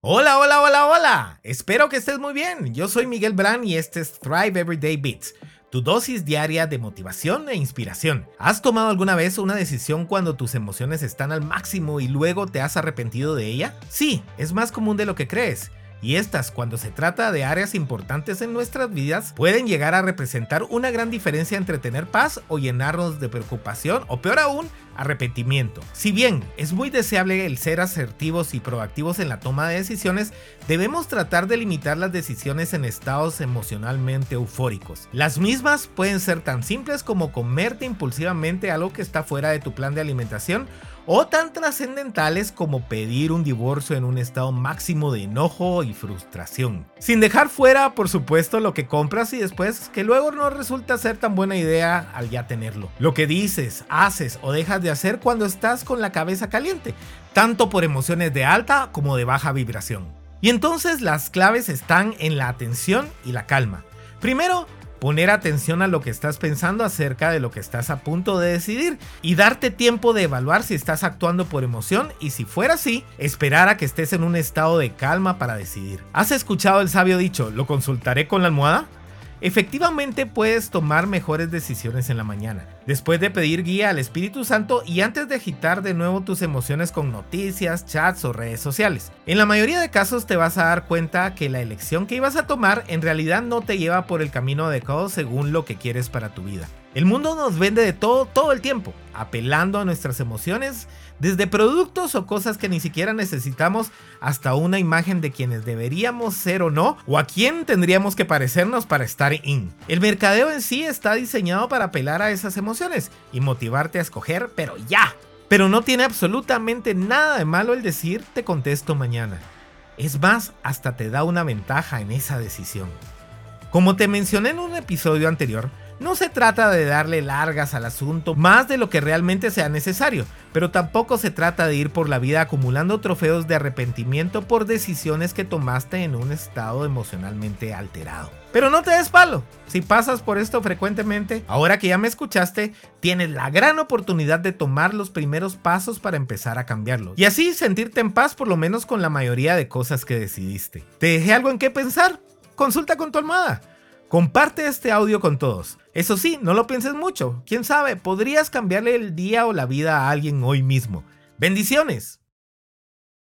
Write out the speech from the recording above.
Hola, hola, hola, hola. Espero que estés muy bien. Yo soy Miguel Brand y este es Thrive Everyday Beats, tu dosis diaria de motivación e inspiración. ¿Has tomado alguna vez una decisión cuando tus emociones están al máximo y luego te has arrepentido de ella? Sí, es más común de lo que crees. Y estas, cuando se trata de áreas importantes en nuestras vidas, pueden llegar a representar una gran diferencia entre tener paz o llenarnos de preocupación o peor aún, arrepentimiento. Si bien es muy deseable el ser asertivos y proactivos en la toma de decisiones, debemos tratar de limitar las decisiones en estados emocionalmente eufóricos. Las mismas pueden ser tan simples como comerte impulsivamente algo que está fuera de tu plan de alimentación o tan trascendentales como pedir un divorcio en un estado máximo de enojo y frustración. Sin dejar fuera, por supuesto, lo que compras y después que luego no resulta ser tan buena idea al ya tenerlo. Lo que dices, haces o dejas de hacer cuando estás con la cabeza caliente, tanto por emociones de alta como de baja vibración. Y entonces las claves están en la atención y la calma. Primero, poner atención a lo que estás pensando acerca de lo que estás a punto de decidir y darte tiempo de evaluar si estás actuando por emoción y si fuera así, esperar a que estés en un estado de calma para decidir. ¿Has escuchado el sabio dicho, lo consultaré con la almohada? Efectivamente puedes tomar mejores decisiones en la mañana, después de pedir guía al Espíritu Santo y antes de agitar de nuevo tus emociones con noticias, chats o redes sociales. En la mayoría de casos te vas a dar cuenta que la elección que ibas a tomar en realidad no te lleva por el camino adecuado según lo que quieres para tu vida. El mundo nos vende de todo todo el tiempo, apelando a nuestras emociones, desde productos o cosas que ni siquiera necesitamos hasta una imagen de quienes deberíamos ser o no, o a quién tendríamos que parecernos para estar in. El mercadeo en sí está diseñado para apelar a esas emociones y motivarte a escoger, pero ya. Pero no tiene absolutamente nada de malo el decir te contesto mañana. Es más, hasta te da una ventaja en esa decisión. Como te mencioné en un episodio anterior, no se trata de darle largas al asunto más de lo que realmente sea necesario, pero tampoco se trata de ir por la vida acumulando trofeos de arrepentimiento por decisiones que tomaste en un estado emocionalmente alterado. Pero no te des palo, si pasas por esto frecuentemente, ahora que ya me escuchaste, tienes la gran oportunidad de tomar los primeros pasos para empezar a cambiarlo y así sentirte en paz por lo menos con la mayoría de cosas que decidiste. ¿Te dejé algo en qué pensar? Consulta con tu almohada. Comparte este audio con todos. Eso sí, no lo pienses mucho. Quién sabe, podrías cambiarle el día o la vida a alguien hoy mismo. Bendiciones.